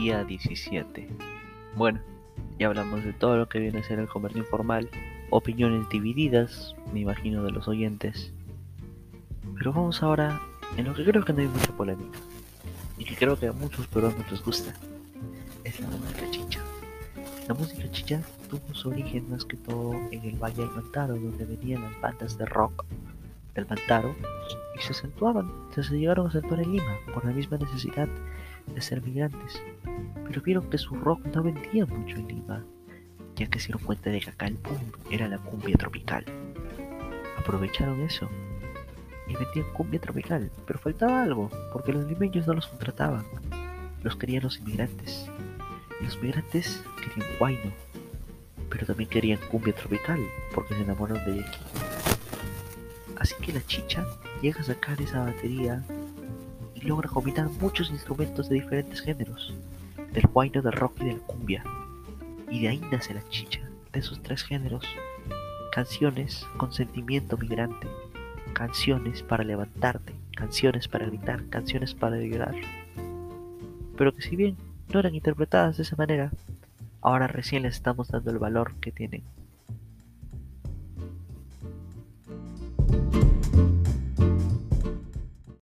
día 17. Bueno, ya hablamos de todo lo que viene a ser el comercio informal, opiniones divididas, me imagino, de los oyentes. Pero vamos ahora en lo que creo que no hay mucha polémica y que creo que a muchos peruanos les gusta. Es la música chicha. La música chicha tuvo su origen más que todo en el Valle del donde venían las bandas de rock del Mantaro y se acentuaban, se llegaron a acentuar en Lima por la misma necesidad de ser migrantes, pero vieron que su rock no vendía mucho en Lima, ya que se dieron cuenta de boom era la cumbia tropical. Aprovecharon eso y vendían cumbia tropical, pero faltaba algo, porque los limeños no los contrataban, los querían los inmigrantes. Y los migrantes querían guayno, pero también querían cumbia tropical, porque se enamoraron de aquí. Así que la chicha llega a sacar esa batería y logra combinar muchos instrumentos de diferentes géneros, del guayno, del rock y de la cumbia. Y de ahí nace la chicha, de esos tres géneros. Canciones con sentimiento migrante, canciones para levantarte, canciones para gritar, canciones para llorar. Pero que si bien no eran interpretadas de esa manera, ahora recién les estamos dando el valor que tienen.